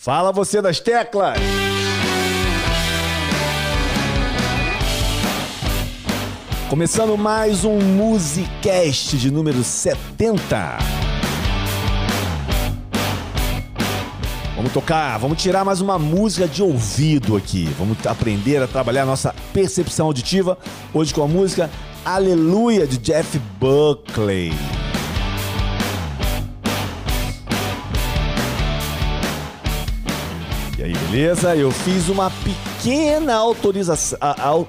Fala você das teclas! Começando mais um Musicast de número 70. Vamos tocar, vamos tirar mais uma música de ouvido aqui. Vamos aprender a trabalhar a nossa percepção auditiva. Hoje com a música Aleluia de Jeff Buckley. Beleza? Eu fiz uma pequena autorização,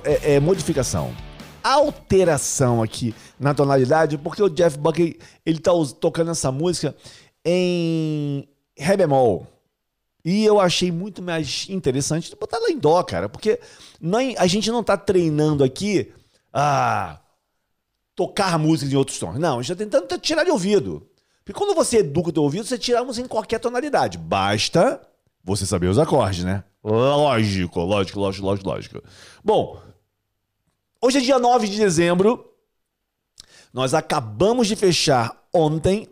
é, é, modificação, alteração aqui na tonalidade, porque o Jeff Buckley ele tá tocando essa música em ré bemol. E eu achei muito mais interessante botar ela em dó, cara, porque não, a gente não tá treinando aqui a tocar músicas em outros tons. Não, a gente tá tentando tirar de ouvido. Porque quando você educa o teu ouvido, você tira a música em qualquer tonalidade. Basta você saber os acordes, né? Lógico, lógico, lógico, lógico, lógico. Bom, hoje é dia 9 de dezembro. Nós acabamos de fechar ontem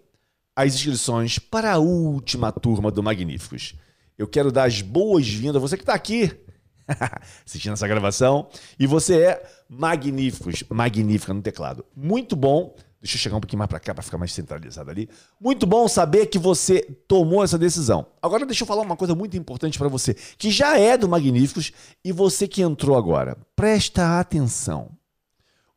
as inscrições para a última turma do Magníficos. Eu quero dar as boas-vindas a você que está aqui assistindo essa gravação e você é magníficos, magnífica no teclado. Muito bom. Deixa eu chegar um pouquinho mais para cá para ficar mais centralizado ali. Muito bom saber que você tomou essa decisão. Agora deixa eu falar uma coisa muito importante para você, que já é do Magníficos e você que entrou agora. Presta atenção.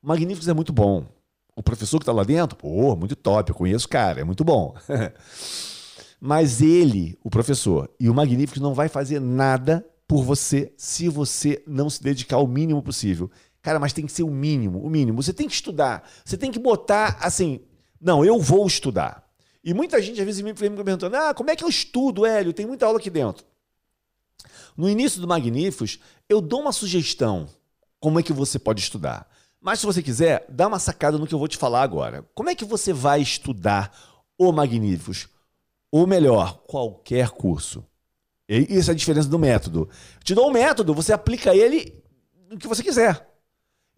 O Magníficos é muito bom. O professor que está lá dentro, pô, muito top, eu conheço o cara, é muito bom. Mas ele, o professor, e o Magníficos não vai fazer nada por você se você não se dedicar o mínimo possível. Cara, mas tem que ser o mínimo, o mínimo. Você tem que estudar. Você tem que botar assim, não, eu vou estudar. E muita gente às vezes me perguntando: ah, como é que eu estudo, Hélio? Tem muita aula aqui dentro. No início do Magníficos, eu dou uma sugestão como é que você pode estudar. Mas se você quiser, dá uma sacada no que eu vou te falar agora. Como é que você vai estudar o Magníficos? Ou melhor, qualquer curso. E essa é a diferença do método. te dou um método, você aplica ele no que você quiser.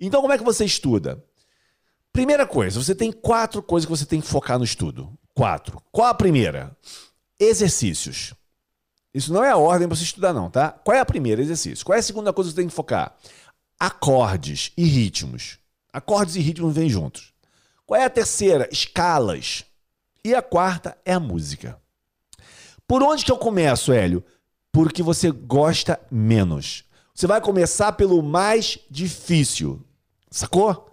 Então, como é que você estuda? Primeira coisa, você tem quatro coisas que você tem que focar no estudo. Quatro. Qual a primeira? Exercícios. Isso não é a ordem para você estudar, não, tá? Qual é a primeira? Exercício. Qual é a segunda coisa que você tem que focar? Acordes e ritmos. Acordes e ritmos vêm juntos. Qual é a terceira? Escalas. E a quarta é a música. Por onde que eu começo, Hélio? Porque você gosta menos. Você vai começar pelo mais difícil. Sacou?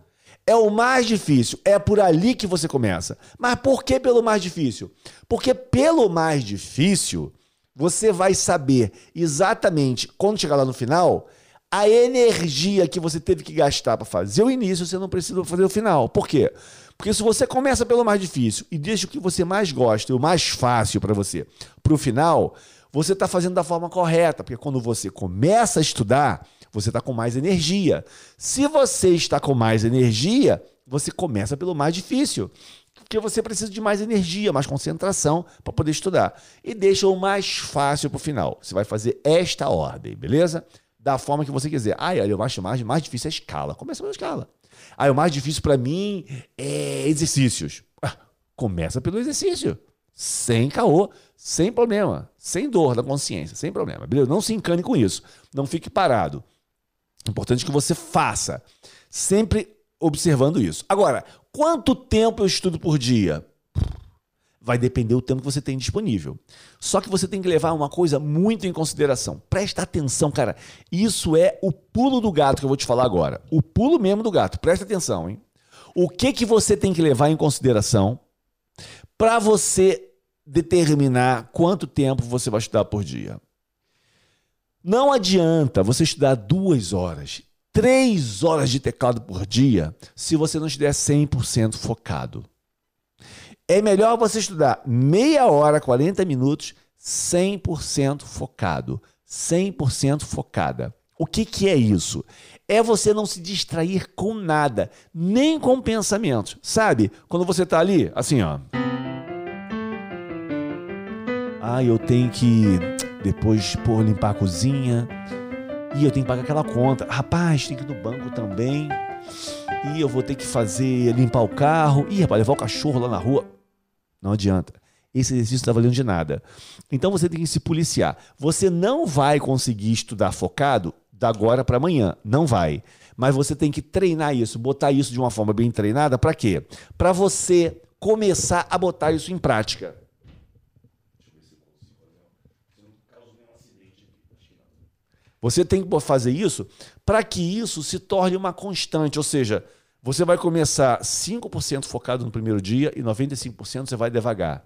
É o mais difícil, é por ali que você começa. Mas por que pelo mais difícil? Porque pelo mais difícil, você vai saber exatamente quando chegar lá no final, a energia que você teve que gastar para fazer o início, você não precisa fazer o final. Por quê? Porque se você começa pelo mais difícil e deixa o que você mais gosta, o mais fácil para você, para o final, você está fazendo da forma correta. Porque quando você começa a estudar, você está com mais energia. Se você está com mais energia, você começa pelo mais difícil. Porque você precisa de mais energia, mais concentração para poder estudar. E deixa o mais fácil para o final. Você vai fazer esta ordem, beleza? Da forma que você quiser. Ah, eu acho mais, mais difícil a escala. Começa pela escala. Ah, o mais difícil para mim é exercícios. Ah, começa pelo exercício. Sem caô, sem problema, sem dor da consciência, sem problema. Beleza? Não se encane com isso. Não fique parado. Importante que você faça, sempre observando isso. Agora, quanto tempo eu estudo por dia? Vai depender do tempo que você tem disponível. Só que você tem que levar uma coisa muito em consideração. Presta atenção, cara. Isso é o pulo do gato que eu vou te falar agora. O pulo mesmo do gato. Presta atenção, hein? O que que você tem que levar em consideração para você determinar quanto tempo você vai estudar por dia? Não adianta você estudar duas horas, três horas de teclado por dia se você não estiver 100% focado. É melhor você estudar meia hora, 40 minutos, 100% focado. 100% focada. O que, que é isso? É você não se distrair com nada, nem com pensamentos. Sabe? Quando você está ali, assim, ó. Ah, eu tenho que depois, pô, limpar a cozinha. E eu tenho que pagar aquela conta. Rapaz, tem que ir no banco também. E eu vou ter que fazer, limpar o carro. Ih, rapaz, levar o cachorro lá na rua. Não adianta. esse exercício está valendo de nada. Então você tem que se policiar. Você não vai conseguir estudar focado da agora para amanhã. Não vai. Mas você tem que treinar isso, botar isso de uma forma bem treinada. Para quê? Para você começar a botar isso em prática. Você tem que fazer isso para que isso se torne uma constante, ou seja, você vai começar 5% focado no primeiro dia e 95% você vai devagar.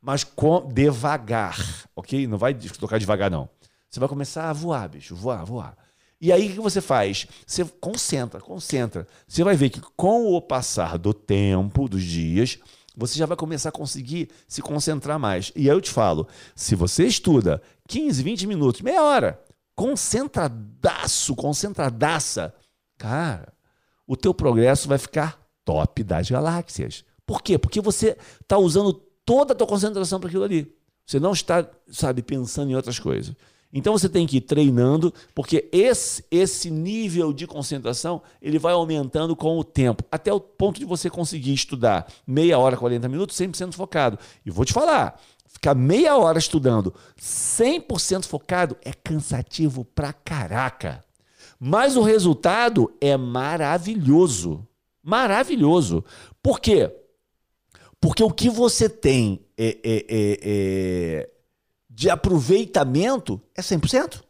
Mas com devagar, ok? Não vai tocar devagar, não. Você vai começar a voar, bicho, voar, voar. E aí o que você faz? Você concentra, concentra. Você vai ver que com o passar do tempo, dos dias, você já vai começar a conseguir se concentrar mais. E aí eu te falo, se você estuda 15, 20 minutos, meia hora, concentradaço, concentradaça, cara, o teu progresso vai ficar top das galáxias. Por quê? Porque você está usando toda a tua concentração para aquilo ali. Você não está, sabe, pensando em outras coisas. Então você tem que ir treinando, porque esse, esse nível de concentração ele vai aumentando com o tempo, até o ponto de você conseguir estudar meia hora, 40 minutos, 100% focado. E vou te falar, ficar meia hora estudando 100% focado é cansativo pra caraca. Mas o resultado é maravilhoso. Maravilhoso. Por quê? Porque o que você tem é, é, é, é de aproveitamento é 100%.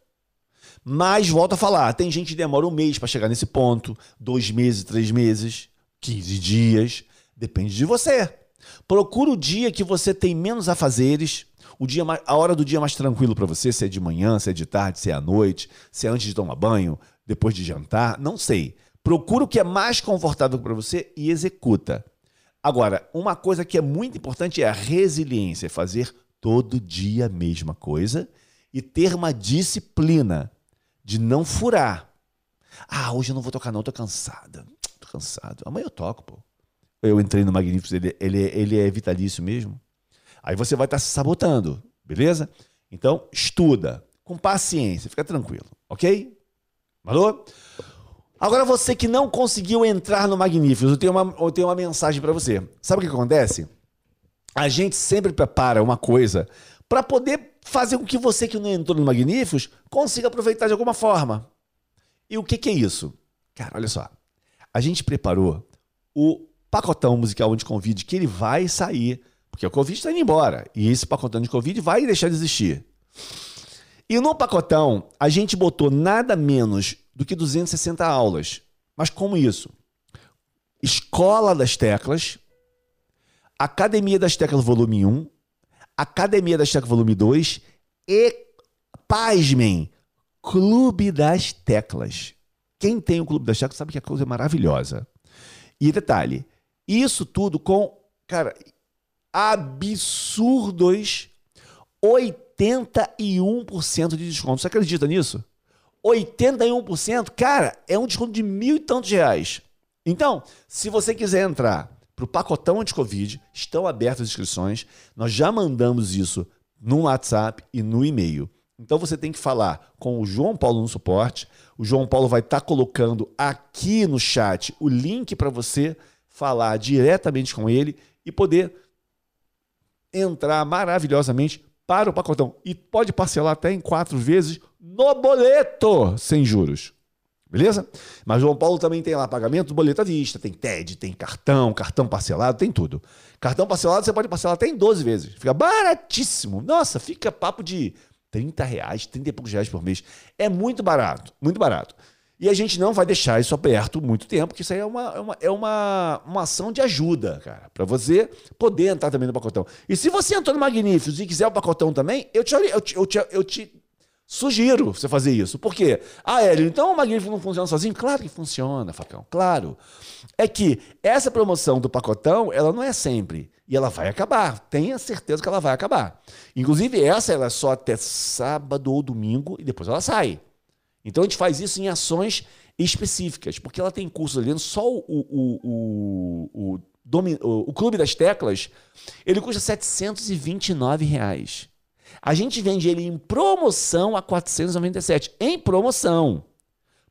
Mas, volto a falar, tem gente que demora um mês para chegar nesse ponto, dois meses, três meses, 15 dias. Depende de você. Procura o dia que você tem menos afazeres, o dia a hora do dia mais tranquilo para você, se é de manhã, se é de tarde, se é à noite, se é antes de tomar banho, depois de jantar, não sei. Procura o que é mais confortável para você e executa. Agora, uma coisa que é muito importante é a resiliência, fazer todo dia a mesma coisa e ter uma disciplina de não furar. Ah, hoje eu não vou tocar não, tô cansada. Tô cansado. Amanhã eu toco, pô. Eu entrei no Magníficos, ele, ele, ele é vitalício mesmo. Aí você vai estar tá se sabotando, beleza? Então, estuda, com paciência, fica tranquilo, ok? Falou? Agora você que não conseguiu entrar no Magníficos, eu tenho uma, eu tenho uma mensagem para você. Sabe o que acontece? A gente sempre prepara uma coisa para poder fazer com que você que não entrou no Magníficos consiga aproveitar de alguma forma. E o que, que é isso? Cara, olha só. A gente preparou o pacotão musical de Covid que ele vai sair, porque o Covid está indo embora. E esse pacotão de Covid vai deixar de existir. E no pacotão, a gente botou nada menos do que 260 aulas. Mas como isso? Escola das Teclas, Academia das Teclas Volume 1, Academia das Teclas Volume 2 e, pasmem, Clube das Teclas. Quem tem o Clube das Teclas sabe que a coisa é maravilhosa. E detalhe, isso tudo com, cara, absurdos 81% de desconto. Você acredita nisso? 81%, cara, é um desconto de mil e tantos reais. Então, se você quiser entrar para o pacotão anti-Covid, estão abertas as inscrições. Nós já mandamos isso no WhatsApp e no e-mail. Então você tem que falar com o João Paulo no suporte. O João Paulo vai estar tá colocando aqui no chat o link para você falar diretamente com ele e poder entrar maravilhosamente para o pacotão. E pode parcelar até em quatro vezes no boleto, sem juros. Beleza? Mas João Paulo também tem lá pagamento, boleto à vista, tem TED, tem cartão, cartão parcelado, tem tudo. Cartão parcelado você pode parcelar até em 12 vezes. Fica baratíssimo. Nossa, fica papo de 30 reais, 30 e poucos reais por mês. É muito barato, muito barato. E a gente não vai deixar isso aberto muito tempo, porque isso aí é uma, é uma, é uma, uma ação de ajuda, cara, para você poder entrar também no pacotão. E se você entrou no Magníficos e quiser o pacotão também, eu te, eu te, eu te, eu te sugiro você fazer isso. Por quê? Ah, Hélio, então o Magnífico não funciona sozinho? Claro que funciona, Facão, claro. É que essa promoção do pacotão, ela não é sempre. E ela vai acabar. Tenha certeza que ela vai acabar. Inclusive, essa ela é só até sábado ou domingo e depois ela sai. Então a gente faz isso em ações específicas, porque ela tem cursos ali só o, o, o, o, Clube das Teclas, ele custa 729 reais. A gente vende ele em promoção a 497. Em promoção.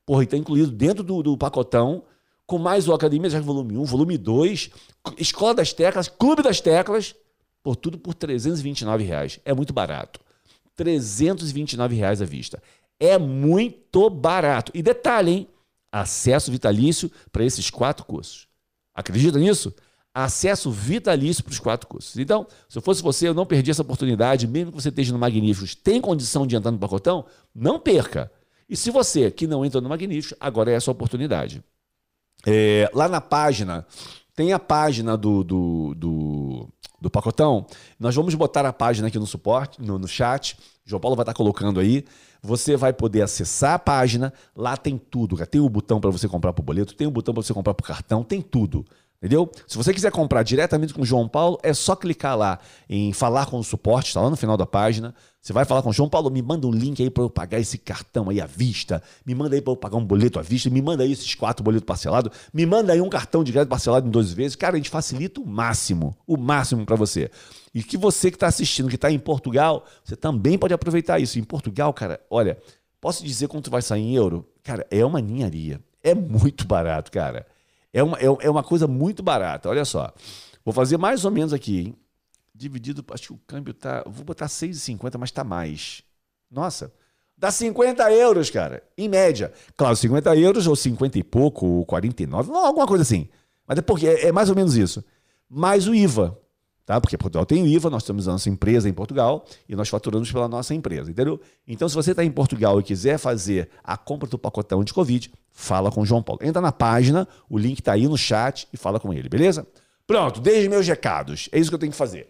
Porra, e está incluído dentro do, do, pacotão, com mais o Academia já volume 1, volume 2, Escola das Teclas, Clube das Teclas. por tudo por 329 reais. É muito barato. 329 reais à vista. É muito barato. E detalhe, hein? Acesso vitalício para esses quatro cursos. Acredita nisso? Acesso vitalício para os quatro cursos. Então, se eu fosse você, eu não perdi essa oportunidade, mesmo que você esteja no Magníficos, tem condição de entrar no pacotão, não perca. E se você que não entrou no Magníficos, agora é a sua oportunidade. É, lá na página, tem a página do, do, do, do, pacotão. Nós vamos botar a página aqui no suporte, no, no chat. João Paulo vai estar colocando aí. Você vai poder acessar a página. Lá tem tudo. Tem o botão para você comprar por boleto, tem o botão para você comprar por cartão, tem tudo. Entendeu? Se você quiser comprar diretamente com o João Paulo, é só clicar lá em falar com o suporte, está lá no final da página. Você vai falar com o João Paulo, me manda um link aí para eu pagar esse cartão aí à vista, me manda aí para eu pagar um boleto à vista, me manda aí esses quatro boletos parcelados, me manda aí um cartão de crédito parcelado em 12 vezes. Cara, a gente facilita o máximo, o máximo para você. E que você que está assistindo, que está em Portugal, você também pode aproveitar isso. Em Portugal, cara, olha, posso dizer quanto vai sair em euro? Cara, é uma ninharia. É muito barato, cara. É uma, é, é uma coisa muito barata. Olha só. Vou fazer mais ou menos aqui, hein? Dividido, acho que o câmbio tá. Vou botar 6,50, mas tá mais. Nossa. Dá 50 euros, cara. Em média. Claro, 50 euros, ou 50 e pouco, ou 49, alguma coisa assim. Mas é porque é, é mais ou menos isso. Mais o IVA tá? Porque Portugal tem IVA, nós temos a nossa empresa em Portugal e nós faturamos pela nossa empresa, entendeu? Então, se você está em Portugal e quiser fazer a compra do pacotão de Covid, fala com o João Paulo. Entra na página, o link está aí no chat e fala com ele, beleza? Pronto, desde meus recados. É isso que eu tenho que fazer.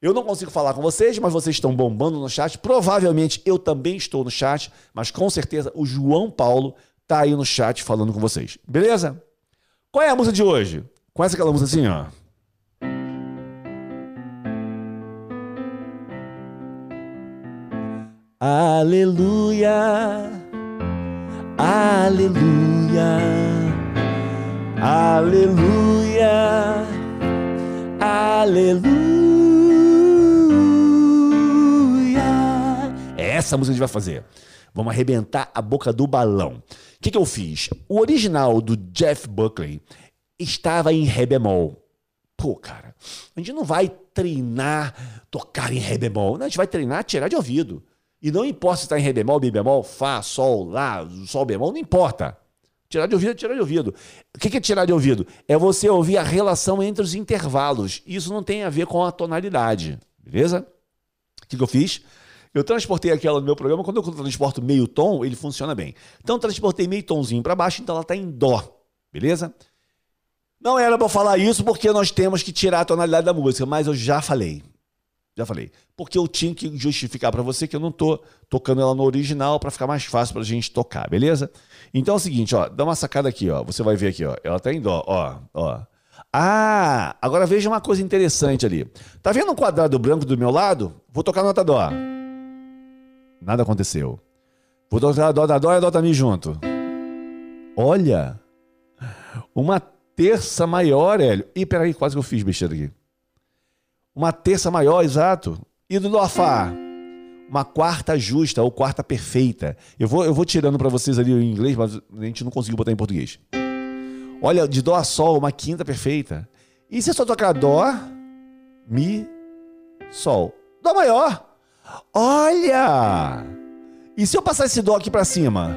Eu não consigo falar com vocês, mas vocês estão bombando no chat. Provavelmente eu também estou no chat, mas com certeza o João Paulo está aí no chat falando com vocês. Beleza? Qual é a música de hoje? Conhece aquela música assim, ó? Aleluia, aleluia, aleluia, aleluia. É essa música que a gente vai fazer. Vamos arrebentar a boca do balão. O que, que eu fiz? O original do Jeff Buckley estava em Ré bemol. Pô, cara, a gente não vai treinar tocar em Ré bemol. Não, a gente vai treinar tirar de ouvido. E não importa se está em Ré bemol, Mi bemol, Fá, Sol, Lá, Sol bemol, não importa. Tirar de ouvido é tirar de ouvido. O que é tirar de ouvido? É você ouvir a relação entre os intervalos. Isso não tem a ver com a tonalidade. Beleza? O que, eu fiz? Eu transportei aquela no meu programa. Quando eu transporto meio tom, ele funciona bem. Então, transportei meio tomzinho para baixo, então ela está em Dó. Beleza? Não era para falar isso porque nós temos que tirar a tonalidade da música, mas eu já falei. Já falei. Porque eu tinha que justificar para você que eu não tô tocando ela no original para ficar mais fácil para a gente tocar, beleza? Então é o seguinte, ó, dá uma sacada aqui, ó. Você vai ver aqui, ó. Ela tá em dó, ó, ó. Ah, agora veja uma coisa interessante ali. Tá vendo um quadrado branco do meu lado? Vou tocar nota dó. Nada aconteceu. Vou tocar dó da dó e a dó tá junto. Olha, uma terça maior, Hélio. Ih, peraí, quase que eu fiz besteira aqui uma terça maior, exato. E do Dó Fá, uma quarta justa ou quarta perfeita. Eu vou, eu vou tirando para vocês ali em inglês, mas a gente não conseguiu botar em português. Olha, de Dó a Sol, uma quinta perfeita. E se eu só tocar Dó, Mi, Sol? Dó maior. Olha! E se eu passar esse Dó aqui para cima?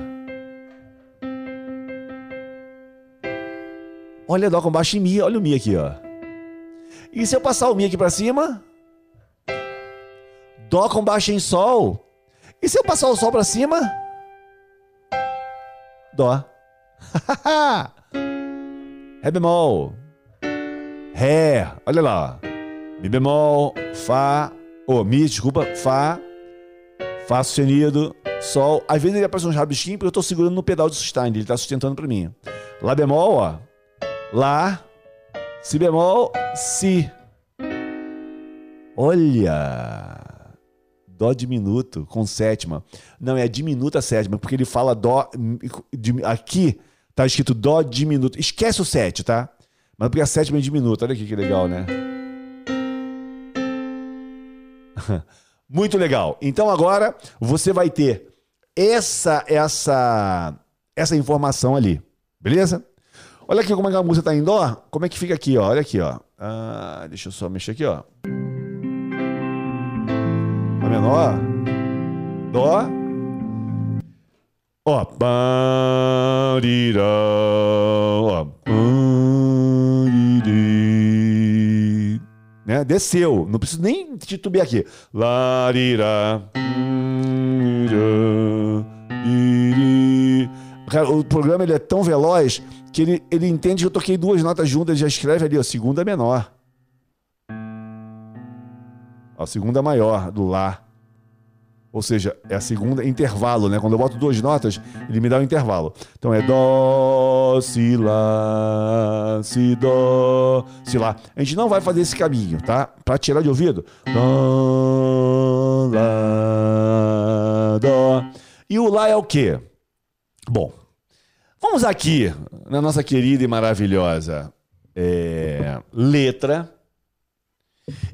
Olha Dó com baixo em Mi, olha o Mi aqui, ó. E se eu passar o Mi aqui para cima? Dó com baixo em Sol. E se eu passar o Sol para cima? Dó. Ré bemol. Ré. Olha lá. Mi bemol. Fá. Oh, Mi, desculpa. Fá. Fá sustenido. Sol. Às vezes ele aparece um rabisquinho porque eu estou segurando no pedal de sustain. Ele está sustentando para mim. Lá bemol, ó. Lá. Si bemol, Si. Olha! Dó diminuto com sétima. Não, é diminuta sétima, porque ele fala Dó. Aqui tá escrito Dó diminuto. Esquece o sete, tá? Mas porque a sétima é diminuta. Olha aqui que legal, né? Muito legal. Então agora você vai ter essa essa essa informação ali. Beleza? Olha aqui como é que a música tá em dó. Como é que fica aqui, ó? Olha aqui, ó. Ah, deixa eu só mexer aqui, ó. Lá menor. Dó. Ó. Ó. Né? Desceu. Não preciso nem titubear aqui. Larirá. O programa ele é tão veloz que ele, ele entende que eu toquei duas notas juntas e já escreve ali, ó, segunda menor. A segunda maior do Lá. Ou seja, é a segunda intervalo, né? Quando eu boto duas notas, ele me dá um intervalo. Então é Dó, Si, Lá, Si, Dó, Si, Lá. A gente não vai fazer esse caminho, tá? Para tirar de ouvido. Dó, Lá, Dó. E o Lá é o quê? Bom, vamos aqui na nossa querida e maravilhosa é, letra.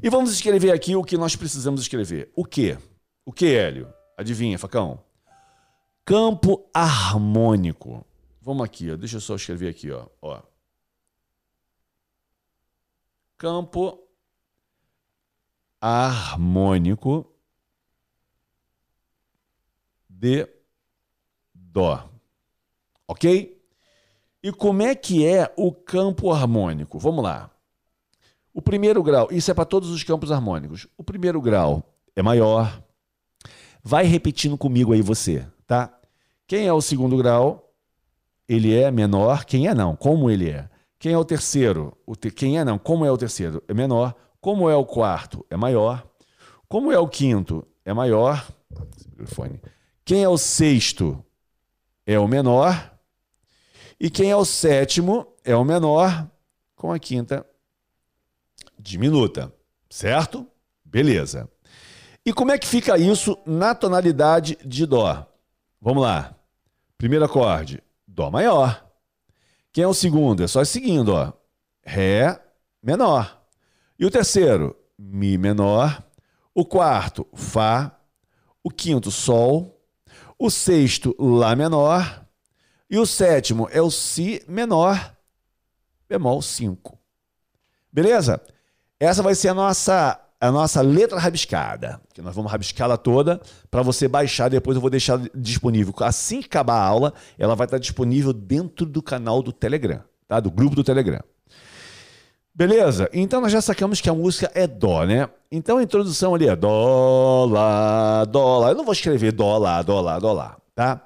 E vamos escrever aqui o que nós precisamos escrever. O quê? O que, Hélio? Adivinha, Facão? Campo harmônico. Vamos aqui, ó. deixa eu só escrever aqui, ó. ó. Campo harmônico de Dó. Ok? E como é que é o campo harmônico? Vamos lá. O primeiro grau, isso é para todos os campos harmônicos. O primeiro grau é maior, Vai repetindo comigo aí você, tá? Quem é o segundo grau? Ele é menor. Quem é não? Como ele é? Quem é o terceiro? O te... Quem é não? Como é o terceiro? É menor. Como é o quarto? É maior. Como é o quinto? É maior. Quem é o sexto? É o menor. E quem é o sétimo? É o menor. Com a quinta diminuta. Certo? Beleza. E como é que fica isso na tonalidade de Dó? Vamos lá. Primeiro acorde, Dó maior. Quem é o segundo? É só seguindo, ó. Ré menor. E o terceiro, Mi menor. O quarto, Fá. O quinto, Sol. O sexto, Lá menor. E o sétimo é o Si menor, bemol 5. Beleza? Essa vai ser a nossa a nossa letra rabiscada, que nós vamos rabiscá-la toda para você baixar. Depois eu vou deixar disponível. Assim que acabar a aula, ela vai estar disponível dentro do canal do Telegram, tá? Do grupo do Telegram. Beleza? Então nós já sacamos que a música é Dó, né? Então a introdução ali é Dó, Lá, Dó, Lá. Eu não vou escrever Dó, Lá, Dó, Lá, Dó, Lá, tá?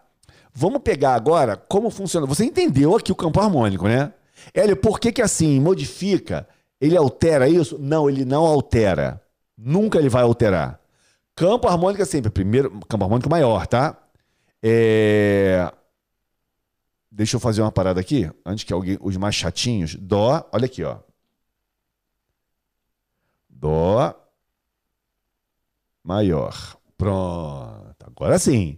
Vamos pegar agora como funciona. Você entendeu aqui o campo harmônico, né? Hélio, por que que assim modifica ele altera isso? Não, ele não altera. Nunca ele vai alterar. Campo harmônico é sempre, primeiro, campo harmônico maior, tá? É... Deixa eu fazer uma parada aqui, antes que alguém, os mais chatinhos. Dó, olha aqui, ó. Dó maior. Pronto. Agora sim.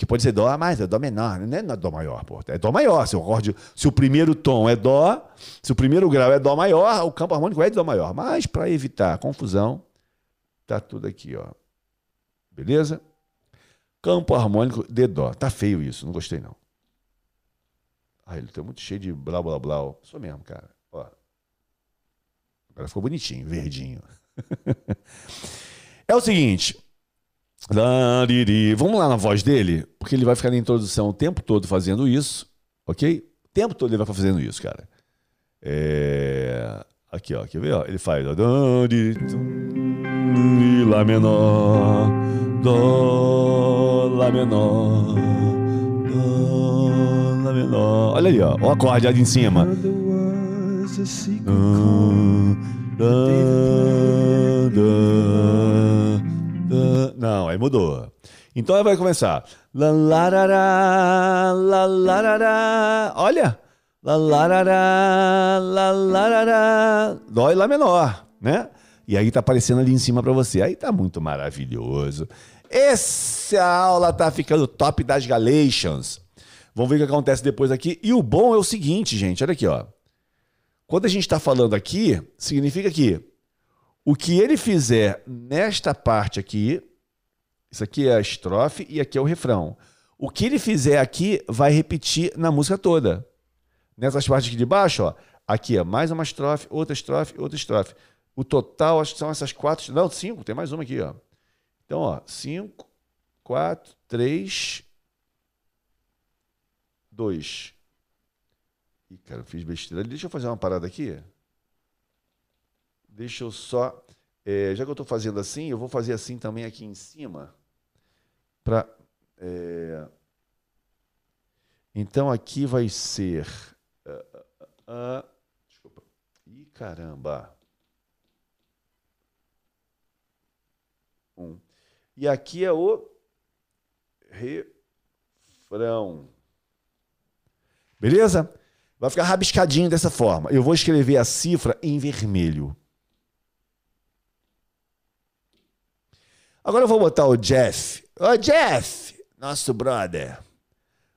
Que pode ser Dó a mais, é Dó menor, não é Dó maior, pô. É Dó maior. Se o, acorde, se o primeiro tom é Dó, se o primeiro grau é Dó maior, o campo harmônico é de Dó maior. Mas para evitar confusão, tá tudo aqui, ó. Beleza? Campo harmônico de Dó. Tá feio isso, não gostei não. Ah, ele tá muito cheio de blá blá blá. Sou mesmo, cara. Ó. Agora ficou bonitinho, verdinho. é o seguinte. Vamos lá na voz dele, porque ele vai ficar na introdução o tempo todo fazendo isso, ok? O tempo todo ele vai ficar fazendo isso, cara. É... Aqui, ó, quer ver? Ó? Ele faz Lá menor, Dó, Lá menor, Dó, Lá menor. Olha aí, ó, o acorde ali em cima. Não, aí mudou. Então ela vai começar. Olha. Dó e Lá menor, né? E aí tá aparecendo ali em cima para você. Aí tá muito maravilhoso. Essa aula tá ficando top das Galatians. Vamos ver o que acontece depois aqui. E o bom é o seguinte, gente. Olha aqui, ó. Quando a gente está falando aqui, significa que o que ele fizer nesta parte aqui, isso aqui é a estrofe e aqui é o refrão. O que ele fizer aqui vai repetir na música toda. Nessas partes aqui de baixo, ó, aqui é mais uma estrofe, outra estrofe, outra estrofe. O total, acho que são essas quatro, não, cinco, tem mais uma aqui, ó. Então, ó, 5, 4, 3, 2. Ih, cara, eu fiz besteira. Deixa eu fazer uma parada aqui. Deixa eu só. É, já que eu estou fazendo assim, eu vou fazer assim também aqui em cima. Pra, é, então aqui vai ser. Uh, uh, uh, desculpa. Ih, caramba. Um. E aqui é o refrão. Beleza? Vai ficar rabiscadinho dessa forma. Eu vou escrever a cifra em vermelho. Agora eu vou botar o Jeff. Ô, Jeff! Nosso brother.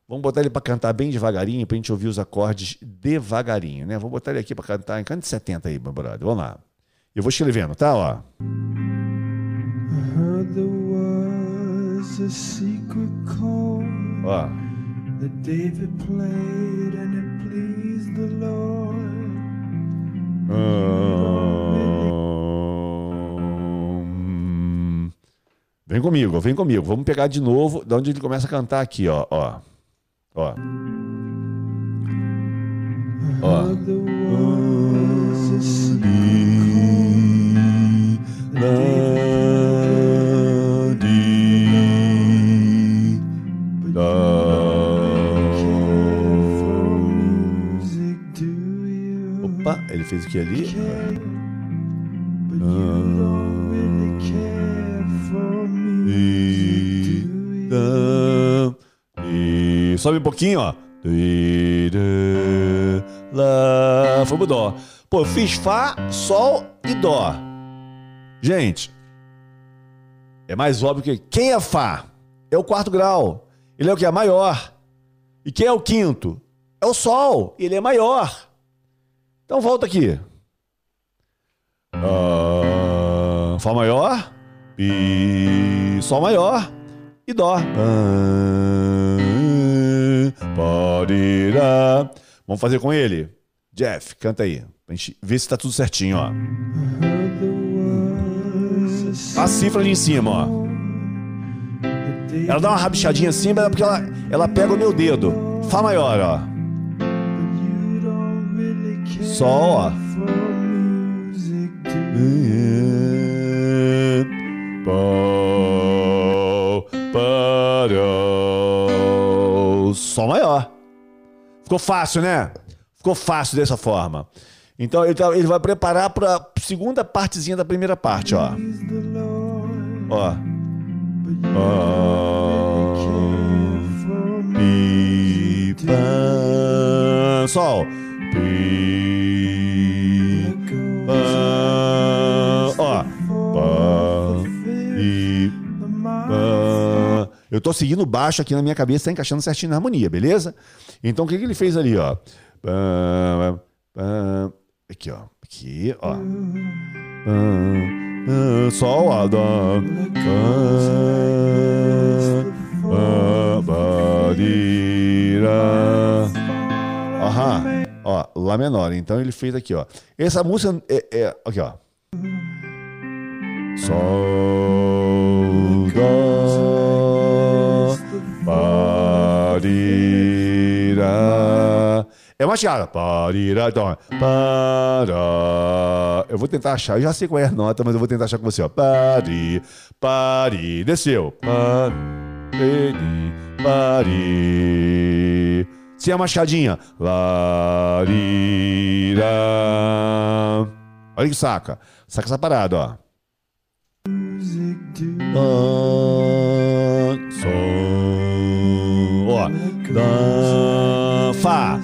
Vamos botar ele para cantar bem devagarinho, pra gente ouvir os acordes devagarinho, né? Vou botar ele aqui para cantar em canto 70 aí, meu brother. Vamos lá. Eu vou escrevendo, tá? Ó. Ó. That Vem comigo, vem comigo. Vamos pegar de novo de onde ele começa a cantar aqui, ó. ó. Ó. Ó. Opa, ele fez o que ali? Ah. E sobe um pouquinho, ó. Lá, foi pro dó. Pô, eu fiz Fá, Sol e Dó. Gente, é mais óbvio que quem é Fá? É o quarto grau. Ele é o que? É maior. E quem é o quinto? É o Sol. Ele é maior. Então volta aqui. Uh, Fá maior. E Sol maior. E Dó. Vamos fazer com ele? Jeff, canta aí. Pra gente ver se tá tudo certinho, ó. A cifra ali em cima, ó. Ela dá uma rabichadinha assim, porque ela, ela pega o meu dedo. Fá maior, ó. Sol, ó. Sol maior. Ficou fácil, né? Ficou fácil dessa forma. Então ele, tá, vai preparar para a segunda partezinha da primeira parte, ó. Ó. sol. Tô seguindo baixo aqui na minha cabeça, tá encaixando certinho na harmonia, beleza? Então o que, que ele fez ali, ó? Aqui, ó. Aqui, ó. Sol, ó. Aham. Ó, Lá menor. Então ele fez aqui, ó. Essa música é. é aqui, ó. Sol, Dó, Parira. É uma chiada. Parira, então. Para. Eu vou tentar achar. Eu já sei qual é a nota, mas eu vou tentar achar com você, ó. Pari, pari. Desceu. Pari, pari. Sem a machadinha. Larira. Olha que saca. Saca essa parada, ó. Lá, sol, ó, fá,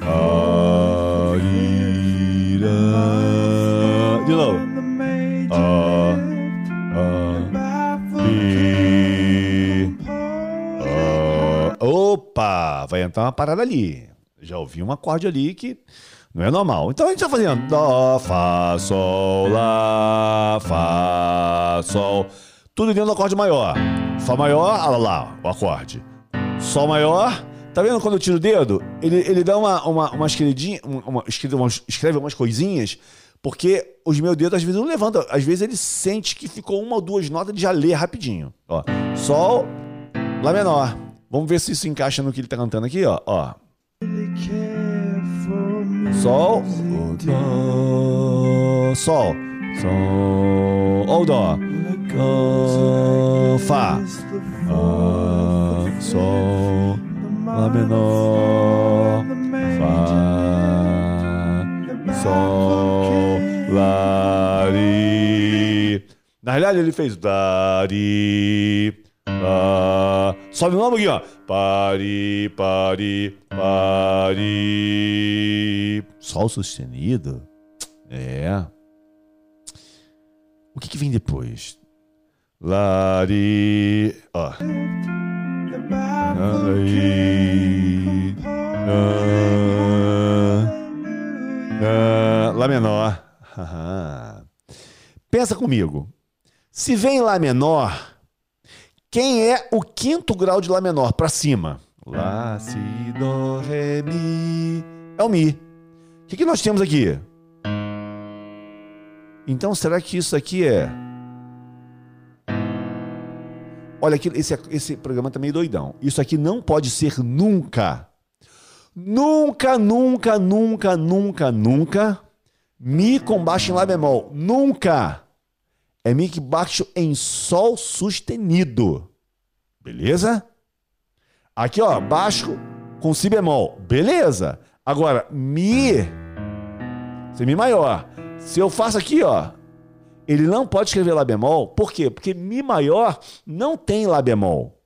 a, ira, de novo, a, a, bi, a, opa, vai entrar uma parada ali, já ouvi um acorde ali que não é normal. Então a gente tá fazendo Dó, Fá, Sol, Lá, Fá, Sol. Tudo dentro do acorde maior. Fá maior, olha lá, o acorde. Sol maior. Tá vendo quando eu tiro o dedo? Ele, ele dá uma, uma, uma escrevedinha, uma, escreve, umas, escreve umas coisinhas Porque os meus dedos às vezes não levantam. Às vezes ele sente que ficou uma ou duas notas, ele já lê rapidinho. Ó, Sol, Lá menor. Vamos ver se isso encaixa no que ele tá cantando aqui, ó. ó. Sol, Sol, Sol, ou Dó, Fá, Sol, Lá menor, Fá, Sol, Lá, Ri. Na realidade ele fez Ri, Lá. Sobe o nome aqui, ó. Pari, pari, pari. Sol sustenido? É. O que, que vem depois? Lari. Ó. Lari. Ah, lá menor. Pensa comigo. Se vem Lá menor, quem é o quinto grau de Lá menor para cima? Lá, si, do, ré, mi. É o mi. O que, que nós temos aqui? Então, será que isso aqui é. Olha, aqui, esse, esse programa tá meio doidão. Isso aqui não pode ser nunca. Nunca, nunca, nunca, nunca, nunca. Mi com baixo em Lá bemol. Nunca. É Mi que baixo em Sol sustenido. Beleza? Aqui, ó, baixo com Si bemol. Beleza. Agora, Mi. É Mi maior. Se eu faço aqui, ó, ele não pode escrever Lá bemol. Por quê? Porque Mi maior não tem Lá bemol.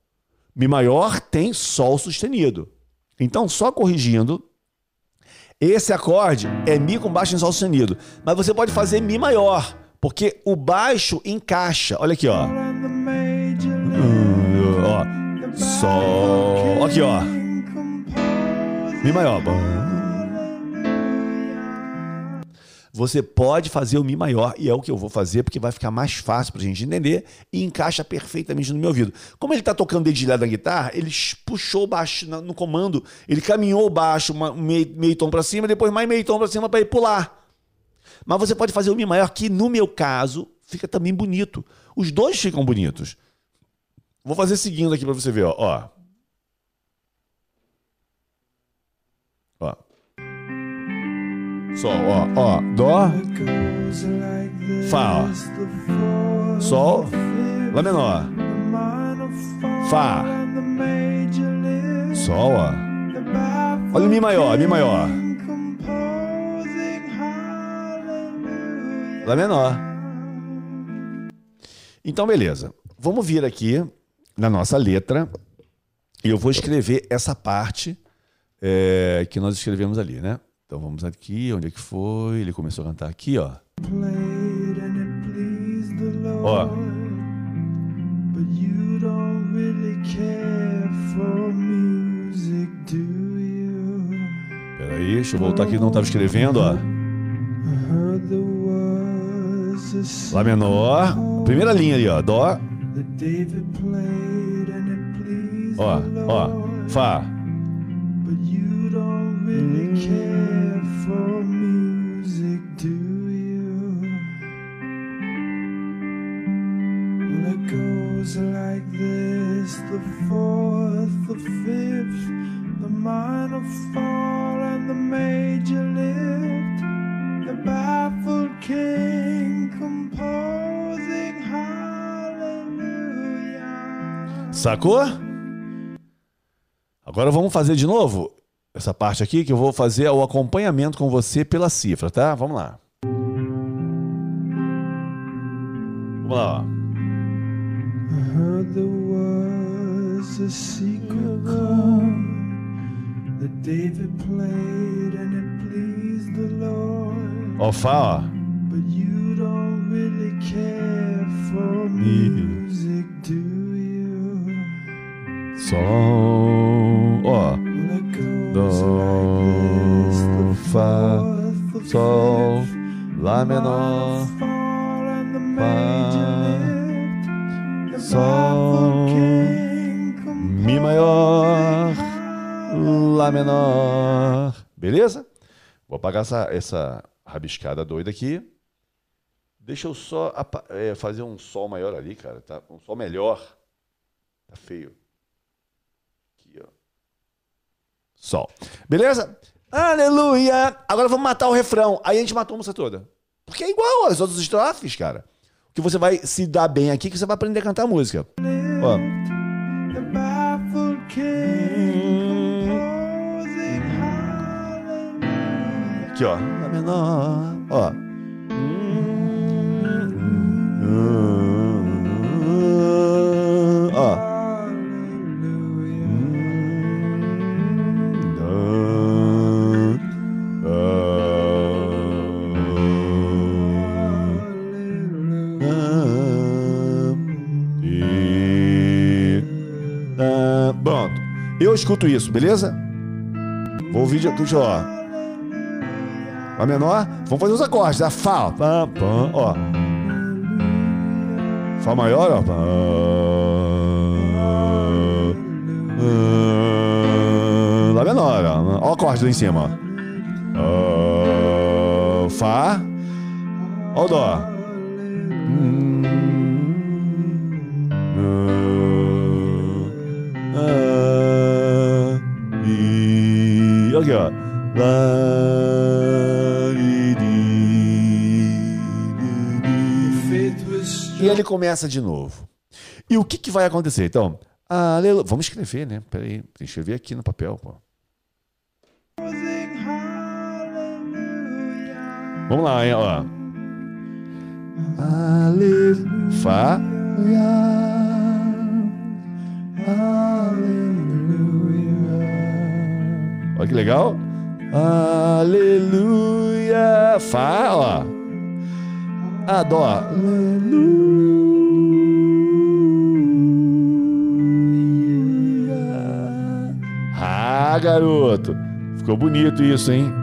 Mi maior tem Sol sustenido. Então, só corrigindo, esse acorde é Mi com baixo em Sol sustenido. Mas você pode fazer Mi maior, porque o baixo encaixa. Olha aqui, ó. Hum, ó. Sol. Aqui, ó. Mi maior. Você pode fazer o Mi maior, e é o que eu vou fazer, porque vai ficar mais fácil pra gente entender e encaixa perfeitamente no meu ouvido. Como ele tá tocando dedilhado na guitarra, ele puxou baixo no comando, ele caminhou o baixo meio, meio tom pra cima, depois mais meio tom pra cima para ir pular. Mas você pode fazer o Mi maior, que no meu caso fica também bonito. Os dois ficam bonitos. Vou fazer seguindo aqui para você ver, ó. ó. Ó. Sol, ó, ó. Dó. Fá, ó. Sol. Lá menor. Fá. Sol, ó. Olha o Mi maior, Mi maior. Lá menor. Então, beleza. Vamos vir aqui na nossa letra e eu vou escrever essa parte é, que nós escrevemos ali, né? Então vamos aqui, onde é que foi? Ele começou a cantar aqui, ó. Ó. Peraí, deixa eu voltar aqui, não estava escrevendo, ó. Lá menor, primeira linha ali, ó. Dó. Ó, ó, Fá. the baffled king. Sacou? Agora vamos fazer de novo essa parte aqui que eu vou fazer o acompanhamento com você pela cifra, tá? Vamos lá. Vamos lá. Ó. Oh, Fá, don't really care for music, do you? Sol, ó. Do, Fá, Sol, Lá menor, Fá. Sol, Mi maior, Lá menor. Beleza? Vou apagar essa, essa rabiscada doida aqui. Deixa eu só é, fazer um sol maior ali, cara. Tá? Um sol melhor. Tá feio. Aqui, ó. Sol. Beleza? Aleluia! Agora vamos matar o refrão. Aí a gente matou a música toda. Porque é igual às outras estrofes, cara. Que você vai se dar bem aqui, que você vai aprender a cantar a música. Ó. Aqui, ó. Lá menor. Ó. Eu escuto isso, beleza? Vou ouvir de tudo, ó. Menor, vamos fazer os acordes. A Fá, ó. ó. Fá maior, ó. Lá menor, ó. Ó o acorde lá em cima, ó. Fá. Ó o Dó. Aqui, ó. E ele começa de novo. E o que, que vai acontecer? Então, aleluia. Vamos escrever, né? Peraí, escrever aqui no papel, pô. Vamos lá, hein, ó. Aleluia. Fá. Olha que legal. Aleluia. Fá, ó. A dó. Aleluia. Ah, garoto. Ficou bonito isso, hein?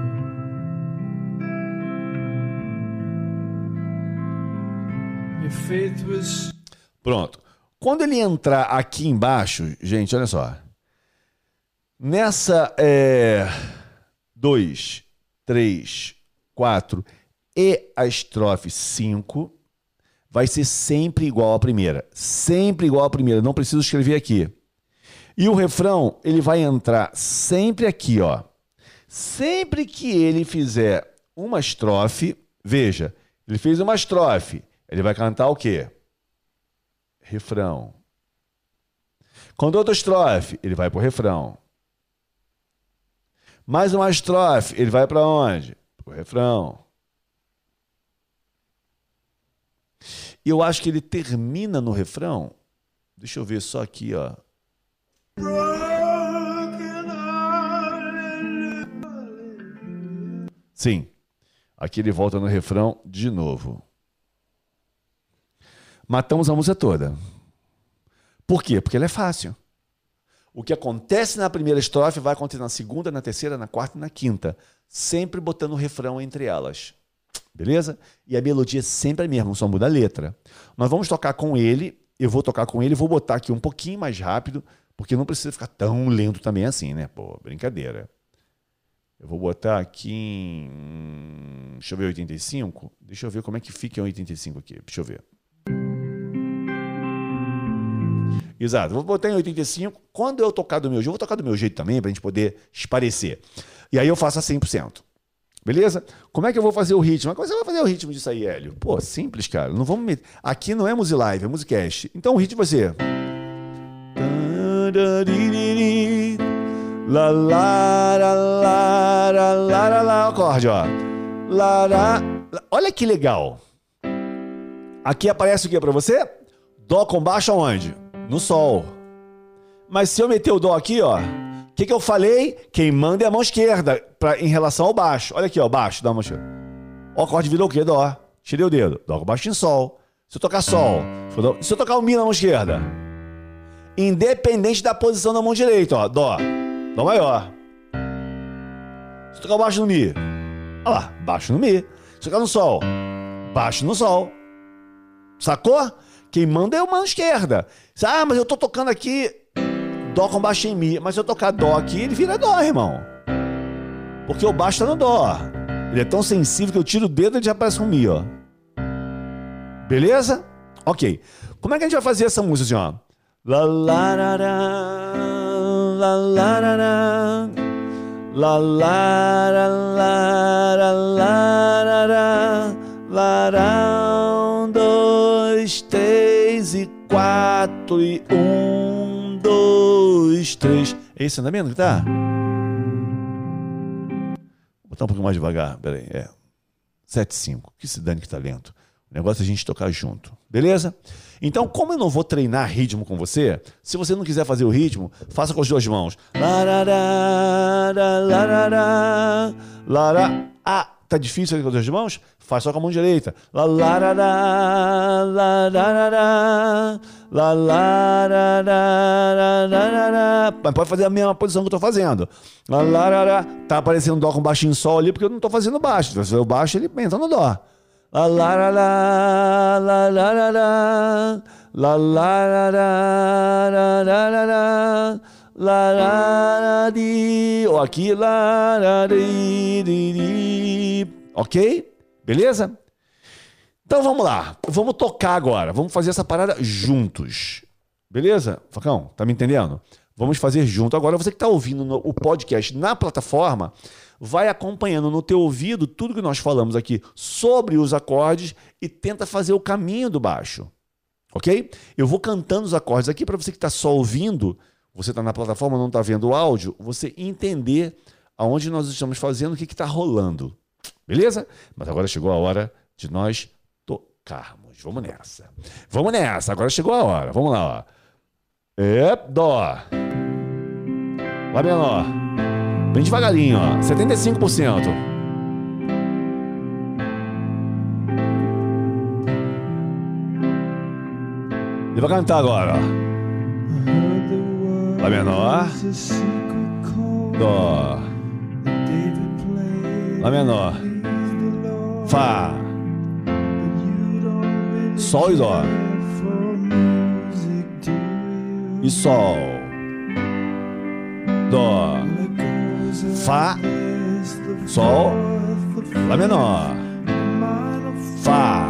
Pronto. Quando ele entrar aqui embaixo, gente, olha só. Nessa 2, 3, 4 e a estrofe 5 vai ser sempre igual à primeira. Sempre igual à primeira. Não preciso escrever aqui. E o refrão, ele vai entrar sempre aqui, ó. Sempre que ele fizer uma estrofe, veja, ele fez uma estrofe, ele vai cantar o quê? Refrão. Quando outra estrofe, ele vai pro refrão. Mais uma estrofe, ele vai para onde? Pro refrão. E eu acho que ele termina no refrão. Deixa eu ver só aqui, ó. Sim. Aqui ele volta no refrão de novo. Matamos a música toda. Por quê? Porque ela é fácil. O que acontece na primeira estrofe vai acontecer na segunda, na terceira, na quarta e na quinta. Sempre botando o refrão entre elas. Beleza? E a melodia sempre é a mesma, só muda a letra. Nós vamos tocar com ele, eu vou tocar com ele, vou botar aqui um pouquinho mais rápido, porque não precisa ficar tão lento também assim, né? Pô, brincadeira. Eu vou botar aqui em. Deixa eu ver 85. Deixa eu ver como é que fica em 85 aqui. Deixa eu ver. Exato. Vou botar em 85. Quando eu tocar do meu jeito, eu vou tocar do meu jeito também, para a gente poder esparecer. E aí eu faço a 100%. Beleza? Como é que eu vou fazer o ritmo? Como é você vai fazer o ritmo disso aí, Hélio? Pô, simples, cara. Não vamos met... Aqui não é Musilive, é Musicast. Então o ritmo vai ser. Acorde, ó. Olha que legal. Aqui aparece o que para você? Dó com baixo aonde? no sol. Mas se eu meter o dó aqui, ó, que, que eu falei? Quem manda é a mão esquerda pra, em relação ao baixo. Olha aqui, ó, baixo, dá uma mão o acorde virou o quê? Dó. Tirei o dedo. Dó com baixo em sol. Se eu tocar sol, se eu tocar o mi na mão esquerda, independente da posição da mão direita, ó, dó. Dó maior. Se eu tocar baixo no mi, olha lá, baixo no mi. Se eu tocar no sol, baixo no sol. Sacou? Quem manda é a mão esquerda. Ah, mas eu tô tocando aqui Dó com baixo em Mi. Mas se eu tocar Dó aqui, ele vira Dó, irmão. Porque o baixo tá no Dó. Ele é tão sensível que eu tiro o dedo e ele já aparece com Mi, ó. Beleza? Ok. Como é que a gente vai fazer essa música, assim, ó? La la ra ra, la la ra ra, la la ra la ra la ra ra, la ra um, dois, três e quatro e dois, três. É esse andamento que tá? Vou botar um pouquinho mais devagar, peraí. É. 7, 5. Que se dane que tá lento. O negócio é a gente tocar junto. Beleza? Então, como eu não vou treinar ritmo com você, se você não quiser fazer o ritmo, faça com as duas mãos. Ah, tá difícil fazer com as duas mãos? Faz só com a mão direita. Lá, lá, lá, lá, lá, lá, lá, lá, lá, lá, lá, lá, Mas pode fazer a mesma posição que eu tô fazendo. Lá, lá, lá. Tá aparecendo dó com baixinho sol ali, porque eu não tô fazendo baixo. Se o baixo, ele entra no dó. Lá, lá, lá, lá, lá, lá, lá, lá. Lá, lá, lá, lá, lá, lá, lá, lá. Lá. Ou aqui, lá, lá. Ok? Beleza? Então vamos lá. Vamos tocar agora. Vamos fazer essa parada juntos. Beleza? Facão, tá me entendendo? Vamos fazer junto. Agora, você que está ouvindo o podcast na plataforma, vai acompanhando no teu ouvido tudo que nós falamos aqui sobre os acordes e tenta fazer o caminho do baixo. Ok? Eu vou cantando os acordes aqui para você que está só ouvindo, você está na plataforma, não está vendo o áudio, você entender aonde nós estamos fazendo, o que está rolando. Beleza? Mas agora chegou a hora de nós tocarmos. Vamos nessa. Vamos nessa. Agora chegou a hora. Vamos lá. Ó. É, dó. Lá menor. Bem devagarinho, ó. 75%. Ele vai cantar agora, ó. Lá menor. Dó. Lá menor. Fá. Sol e Dó. E Sol. Dó. Fá. Sol. Lá menor. Fá.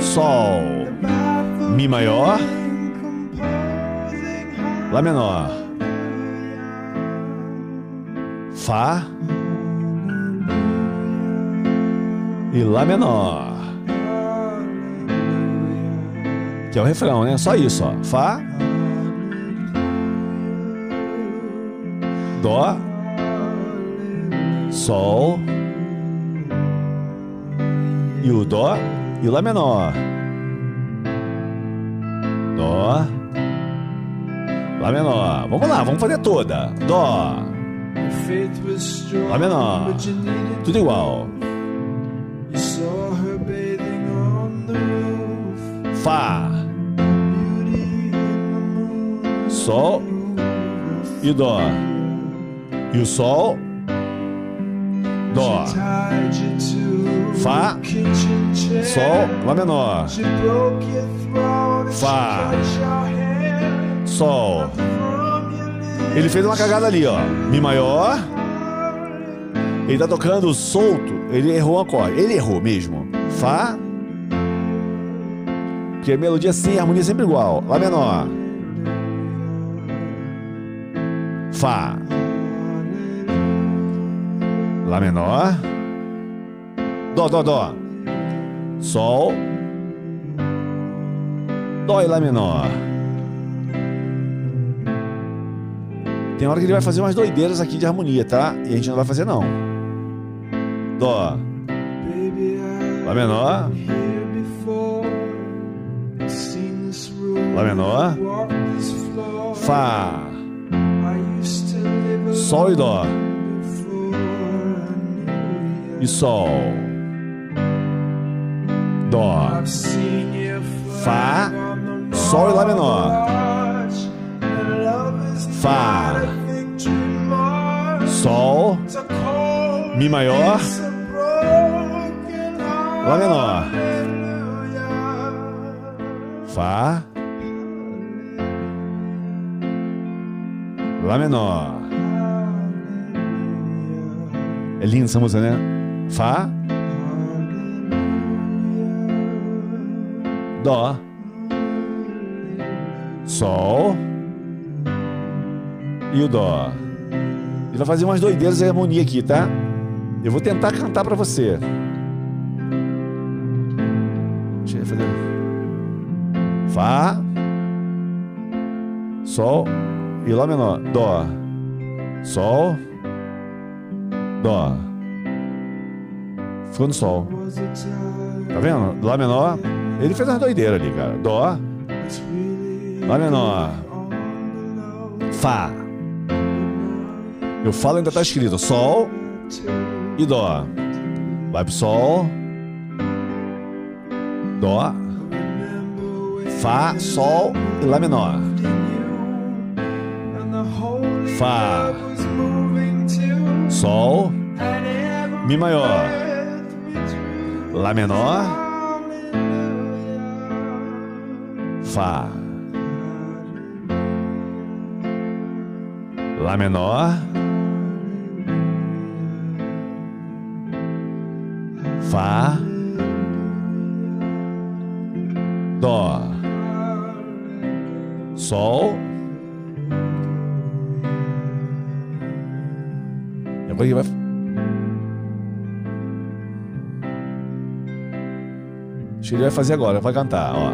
Sol. Mi maior. Lá menor. Fá e Lá menor. Que é o refrão, né? Só isso, ó. Fá. Dó. Sol. E o Dó e o Lá menor. Dó. Lá menor. Vamos lá, vamos fazer toda. Dó. Lá menor. Tudo igual. Fá, Sol e Dó. E o Sol, Dó, Fá, Sol, Lá menor, Fá, Sol. Ele fez uma cagada ali, ó. Mi maior. Ele tá tocando solto. Ele errou um acorde. Ele errou mesmo. Fá, porque melodia sim, harmonia sempre igual. Lá menor. Fá. Lá menor. Dó, dó, dó. Sol. Dó e Lá menor. Tem hora que ele vai fazer umas doideiras aqui de harmonia, tá? E a gente não vai fazer não. Dó. Lá menor. Lá menor. Fá. Sol e Dó. E Sol. Dó. Fá. Sol e Lá menor. Fá. Sol. Mi maior. Lá menor. Fá. Lá menor. É linda essa música, né? Fá. Dó. Sol. E o Dó. Ele vai fazer umas doideiras de harmonia aqui, tá? Eu vou tentar cantar para você. Deixa eu fazer. Fá. Sol e Lá menor. Dó. Sol. Dó. Ficou no Sol. Tá vendo? Lá menor. Ele fez uma doideira ali, cara. Dó. Lá menor. Fá. Eu falo ainda tá escrito Sol e Dó. Vai pro Sol. Dó. Fá, Sol e Lá menor. Fá. Sol. Mi maior. Lá menor. Fá. Lá menor. Fá. Vai. Que ele vai fazer agora, vai cantar, ó.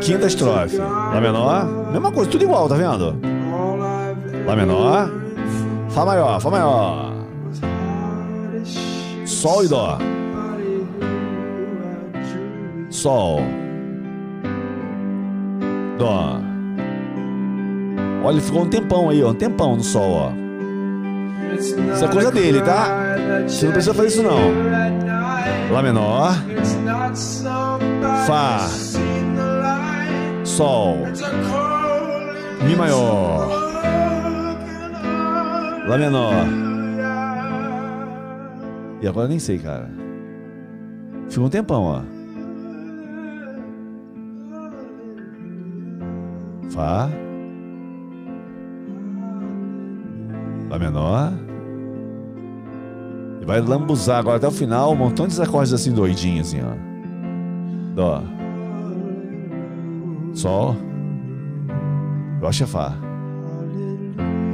Quinta estrofe. Lá menor. Mesma coisa, tudo igual, tá vendo? Lá menor. Fá maior, Fá maior. Sol e Dó. Sol. Dó. Olha, ele ficou um tempão aí, ó. Um tempão no Sol, ó. Isso é coisa dele, tá? Você não precisa fazer isso, não. Lá menor. Fá. Sol. Mi maior. Lá menor. E agora eu nem sei, cara. Ficou um tempão, ó. Fá. Lá menor. E vai lambuzar agora até o final um montão de acordes assim doidinhos, assim, ó. Dó. Sol. É Fá.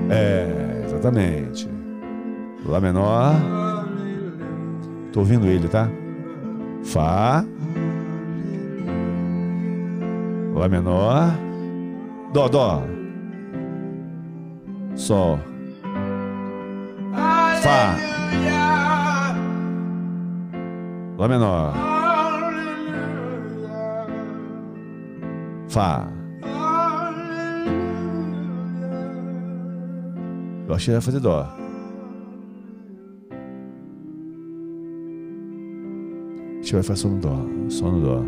É, exatamente. Lá menor. Tô ouvindo ele, tá? Fá. Lá menor. Dó, dó. Sol. Fá. Lá menor. Fá. Eu achei que ia fazer dó. A gente vai fazer só no dó. Só no dó.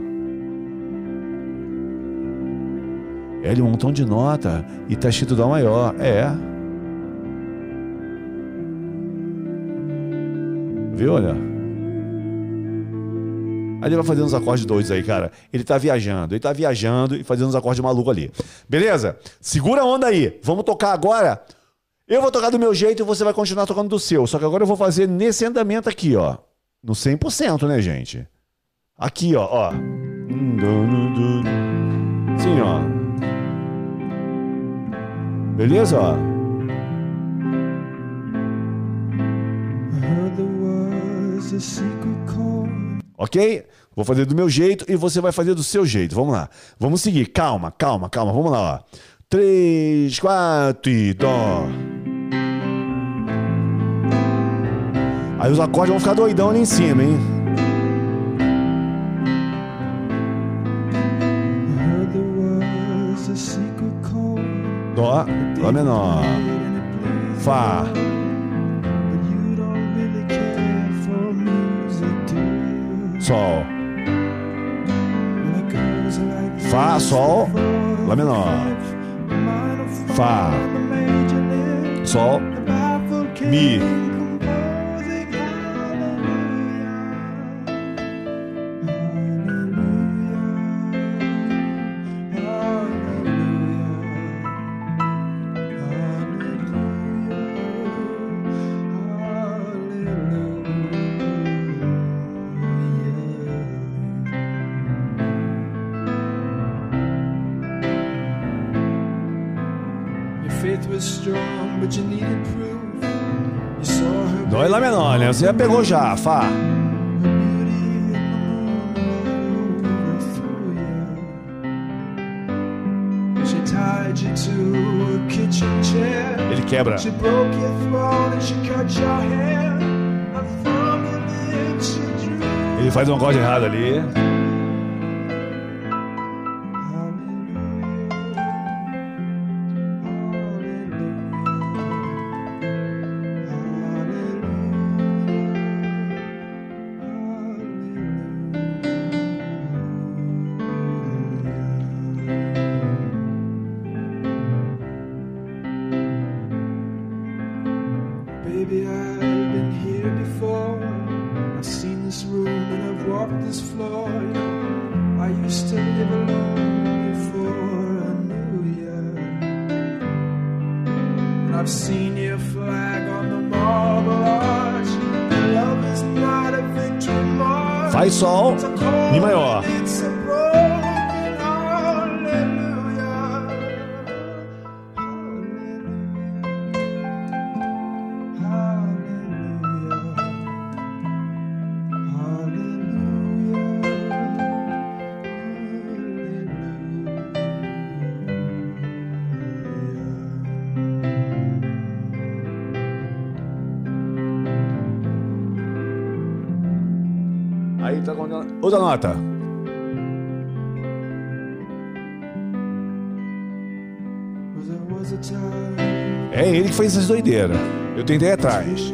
É um montão de nota e tá escrito dó maior. É. Viu, olha? Aí ele vai fazendo uns acordes doidos aí, cara. Ele tá viajando, ele tá viajando e fazendo uns acordes malucos ali. Beleza? Segura a onda aí. Vamos tocar agora. Eu vou tocar do meu jeito e você vai continuar tocando do seu. Só que agora eu vou fazer nesse andamento aqui, ó. No 100%, né, gente? Aqui, ó, ó. Sim, ó. Beleza, ó? Ok? Vou fazer do meu jeito e você vai fazer do seu jeito. Vamos lá. Vamos seguir. Calma, calma, calma. Vamos lá, ó. Três, quatro e dó. Aí os acordes vão ficar doidão ali em cima, hein? Dó, Dó menor. Fá. Sol. Fá, Sol, Lá menor. Fá. Sol. Mi. Você já pegou já, Fá. Ele quebra. Ele faz uma coisa errada ali. Faz sol, Mi maior. Aí nota. É ele que fez essas doideiras. Eu tentei atrás.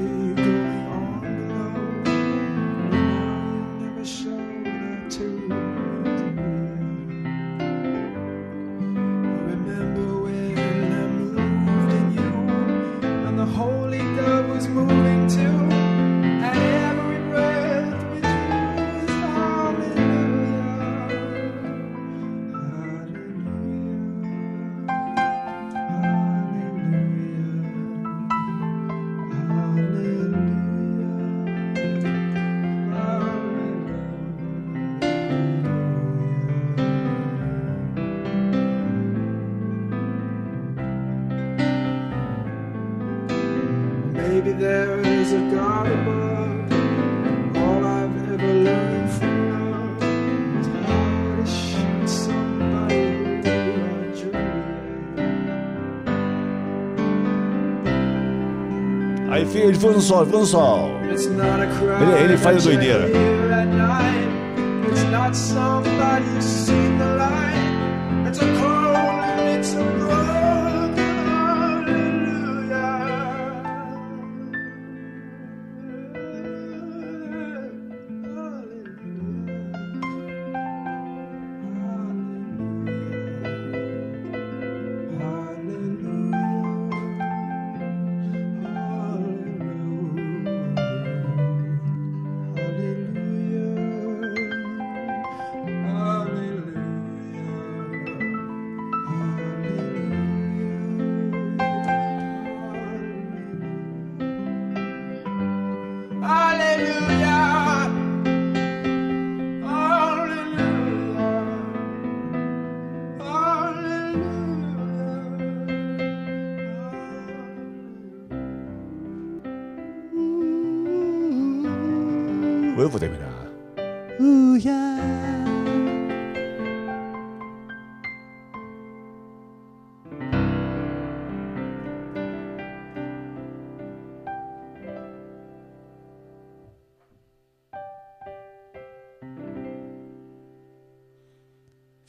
Ele foi no sol, ele foi no sol. Ele- ele faz a doideira. It's a call and it's a broken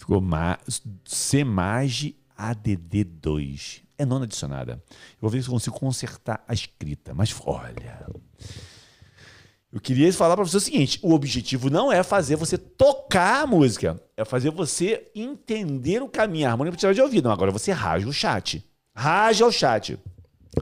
Ficou ma Semage ADD2. É nona adicionada. Eu vou ver se consigo consertar a escrita. Mas olha. Eu queria falar para você o seguinte: o objetivo não é fazer você tocar a música, é fazer você entender o caminho, a harmonia para tirar de ouvido. Não, agora você rasga o chat. Rasga o chat.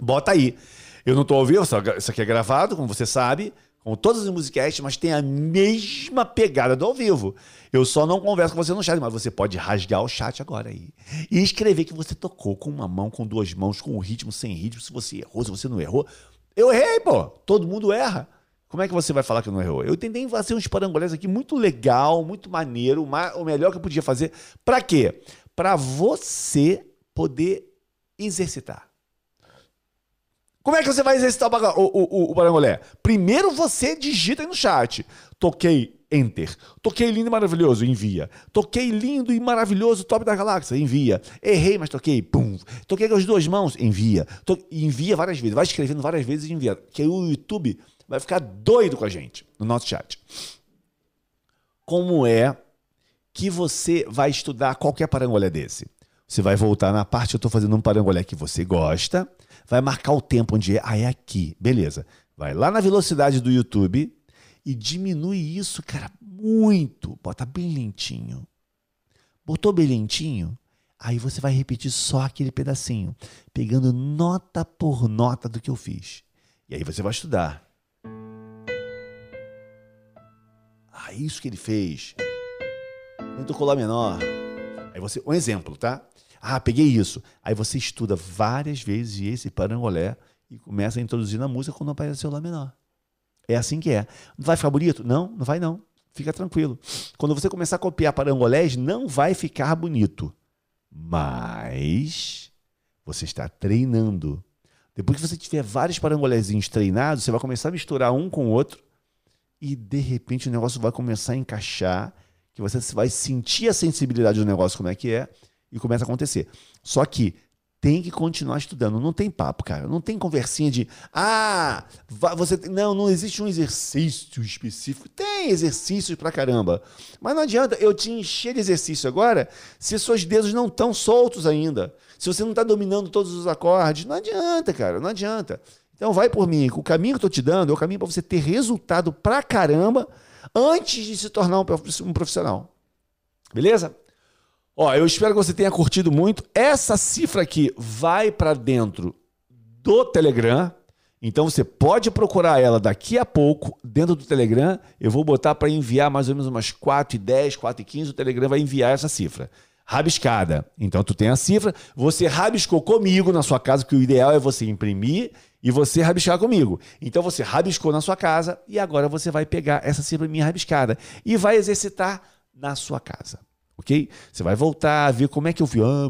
Bota aí. Eu não estou ouvindo, isso aqui é gravado, como você sabe, como todas as musicasts, mas tem a mesma pegada do ao vivo. Eu só não converso com você no chat, mas você pode rasgar o chat agora aí. E escrever que você tocou com uma mão, com duas mãos, com um ritmo, sem ritmo, se você errou, se você não errou. Eu errei, pô. Todo mundo erra. Como é que você vai falar que não errou? Eu tentei fazer uns parangolés aqui muito legal, muito maneiro, ma- o melhor que eu podia fazer. Pra quê? Pra você poder exercitar. Como é que você vai exercitar o, o, o, o parangolé? Primeiro você digita aí no chat. Toquei Enter. Toquei lindo e maravilhoso, envia. Toquei lindo e maravilhoso, top da galáxia, envia. Errei, mas toquei, pum. Toquei com as duas mãos, envia. To- Envia várias vezes, vai escrevendo várias vezes e envia. Que aí o YouTube vai ficar doido com a gente no nosso chat. Como é que você vai estudar qualquer parangolé desse? Você vai voltar na parte, eu estou fazendo um parangolé que você gosta, vai marcar o tempo onde é, ah, é aqui, beleza. Vai lá na velocidade do YouTube e diminui isso, cara, muito. Bota bem lentinho. Botou bem lentinho? Aí você vai repetir só aquele pedacinho, pegando nota por nota do que eu fiz. E aí você vai estudar. Ah, isso que ele fez. Tocou lá menor. Aí você, um exemplo, tá? Ah, peguei isso. Aí você estuda várias vezes esse parangolé e começa a introduzir na música quando aparecer o lá menor. É assim que é. Vai ficar bonito? Não, não vai não. Fica tranquilo. Quando você começar a copiar parangolés, não vai ficar bonito. Mas você está treinando. Depois que você tiver vários parangolézinhos treinados, você vai começar a misturar um com o outro e de repente o negócio vai começar a encaixar, que você vai sentir a sensibilidade do negócio como é que é e começa a acontecer. Só que tem que continuar estudando, não tem papo, cara, não tem conversinha de ah, você tem-" não, não existe um exercício específico. Tem exercícios pra caramba, mas não adianta eu te encher de exercício agora se seus dedos não estão soltos ainda. Se você não está dominando todos os acordes, não adianta, cara, não adianta. Então vai por mim. O caminho que eu tô te dando é o caminho para você ter resultado pra caramba antes de se tornar um profissional. Beleza? Ó, eu espero que você tenha curtido muito. Essa cifra aqui vai para dentro do Telegram. Então você pode procurar ela daqui a pouco dentro do Telegram. Eu vou botar para enviar mais ou menos umas 4 e 10, 4 e 15. O Telegram vai enviar essa cifra. Rabiscada. Então tu tem a cifra. Você rabiscou comigo na sua casa, que o ideal é você imprimir e você rabiscar comigo. Então você rabiscou na sua casa e agora você vai pegar essa cifra minha rabiscada e vai exercitar na sua casa. Ok? Você vai voltar a ver como é que eu fiz. Ah,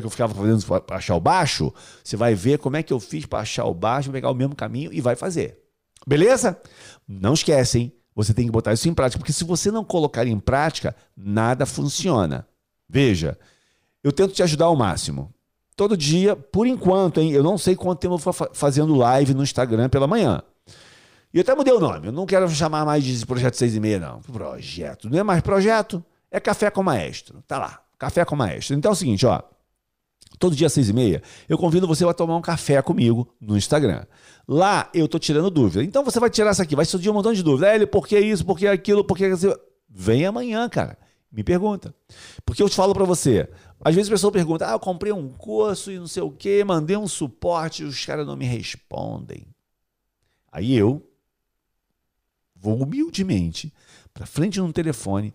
que eu ficava fazendo para achar o baixo. Você vai ver como é que eu fiz para achar o baixo, pegar o mesmo caminho e vai fazer. Beleza? Não esquece, hein? Você tem que botar isso em prática, porque se você não colocar em prática, nada funciona. Veja, eu tento te ajudar ao máximo. Todo dia, por enquanto, hein? Eu não sei quanto tempo eu vou fa- fazendo live no Instagram pela manhã. E eu até mudei o nome. Eu não quero chamar mais de Projeto 6 e meia, não. Projeto. Não é mais projeto, é Café com Maestro. Tá lá. Café com Maestro. Então é o seguinte, ó. Todo dia às seis e meia, eu convido você a tomar um café comigo no Instagram. Lá eu tô tirando dúvida. Então você vai tirar isso aqui, vai surgir um montão de dúvida. Hélio, por que isso, por que aquilo, por que aquilo? Vem amanhã, cara. Me pergunta. Porque eu te falo pra você. Às vezes a pessoa pergunta, ah, eu comprei um curso e não sei o quê, mandei um suporte e os caras não me respondem. Aí eu vou humildemente pra frente num telefone,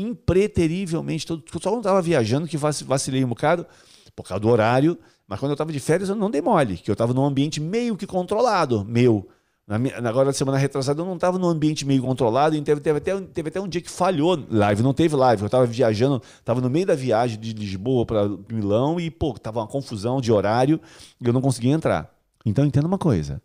impreterivelmente, todo, só quando eu tava viajando que vaci- vacilei um bocado, por causa do horário, mas quando eu estava de férias eu não dei mole, que eu estava num ambiente meio que controlado, meu. Na agora, na semana retrasada, eu não estava num ambiente meio controlado, e teve, teve, até, teve até um dia que falhou live, não teve live, eu estava viajando, estava no meio da viagem de Lisboa para Milão e, pô, tava uma confusão de horário e eu não conseguia entrar. Então, entenda uma coisa,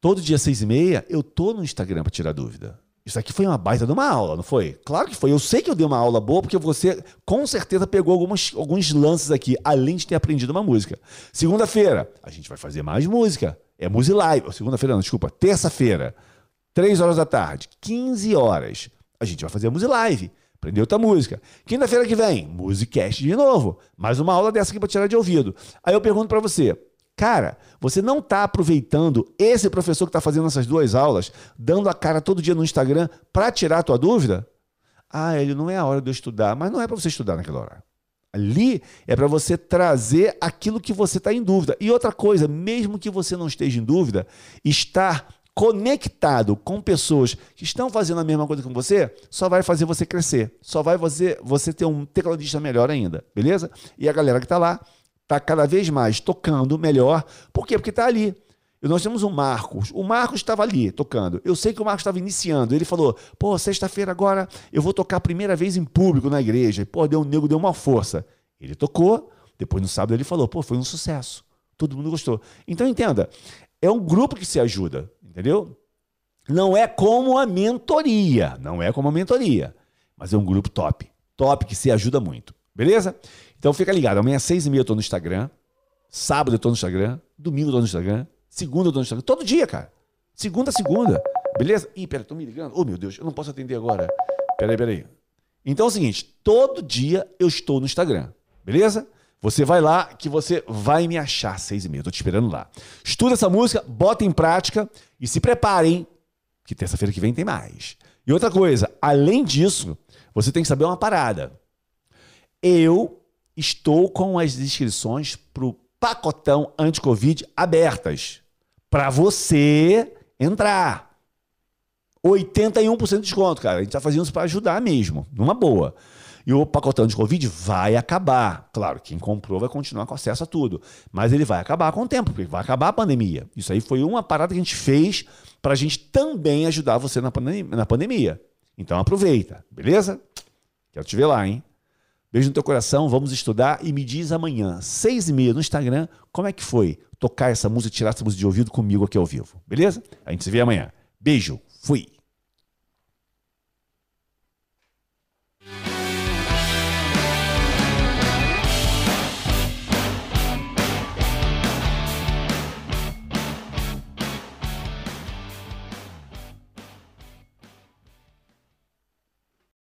todo dia seis e meia eu tô no Instagram para tirar dúvida. Isso aqui foi uma baita de uma aula, não foi? Claro que foi. Eu sei que eu dei uma aula boa, porque você com certeza pegou algumas, alguns lances aqui, além de ter aprendido uma música. Segunda-feira, a gente vai fazer mais música. É Music Live. Segunda-feira, não, desculpa. Terça-feira, 3 horas da tarde, 15 horas. A gente vai fazer a Live. Aprender outra música. Quinta-feira que vem, Musicast de novo. Mais uma aula dessa aqui para tirar de ouvido. Aí eu pergunto para você, Cara, você não está aproveitando esse professor que está fazendo essas duas aulas, dando a cara todo dia no Instagram para tirar a tua dúvida? Ah, ele não é a hora de eu estudar, mas não é para você estudar naquela hora. Ali é para você trazer aquilo que você está em dúvida. E outra coisa, mesmo que você não esteja em dúvida, estar conectado com pessoas que estão fazendo a mesma coisa que você, só vai fazer você crescer. Só vai fazer você ter um tecladista melhor ainda, beleza? E a galera que está lá está cada vez mais tocando melhor. Por quê? Porque está ali. E nós temos o Marcos. O Marcos estava ali tocando. Eu sei que o Marcos estava iniciando. Ele falou: pô, sexta-feira agora eu vou tocar a primeira vez em público na igreja. E, pô, deu um nego, deu uma força. Ele tocou, Depois no sábado ele falou, pô, foi um sucesso. Todo mundo gostou. Então entenda, é um grupo que se ajuda, entendeu? Não é como a mentoria, não é como a mentoria, mas é um grupo top, top que se ajuda muito, beleza? Então fica ligado, amanhã às seis e meia eu tô no Instagram, sábado eu tô no Instagram, domingo eu tô no Instagram, segunda eu tô no Instagram, todo dia, cara. Segunda a segunda, beleza? Ih, pera, tô me ligando. Oh, meu Deus, eu não posso atender agora. Peraí, peraí. Então é o seguinte, todo dia eu estou no Instagram, beleza? Você vai lá que você vai me achar seis e meia. Eu tô te esperando lá. Estuda essa música, bota em prática e se preparem, que terça-feira que vem tem mais. E outra coisa, além disso, você tem que saber uma parada. Eu estou com as inscrições pro pacotão anti-Covid abertas para você entrar. 81% de desconto, cara. A gente tá fazendo isso para ajudar mesmo, numa boa. E o pacotão de Covid vai acabar. Claro, quem comprou vai continuar com acesso a tudo. Mas ele vai acabar com o tempo, porque vai acabar a pandemia. Isso aí foi uma parada que a gente fez para a gente também ajudar você na pandemia, na pandemia. Então aproveita, beleza? Quero te ver lá, hein? Beijo no teu coração, vamos estudar e me diz amanhã, seis e meia no Instagram, como é que foi tocar essa música, tirar essa música de ouvido comigo aqui ao vivo, beleza? A gente se vê amanhã. Beijo, fui!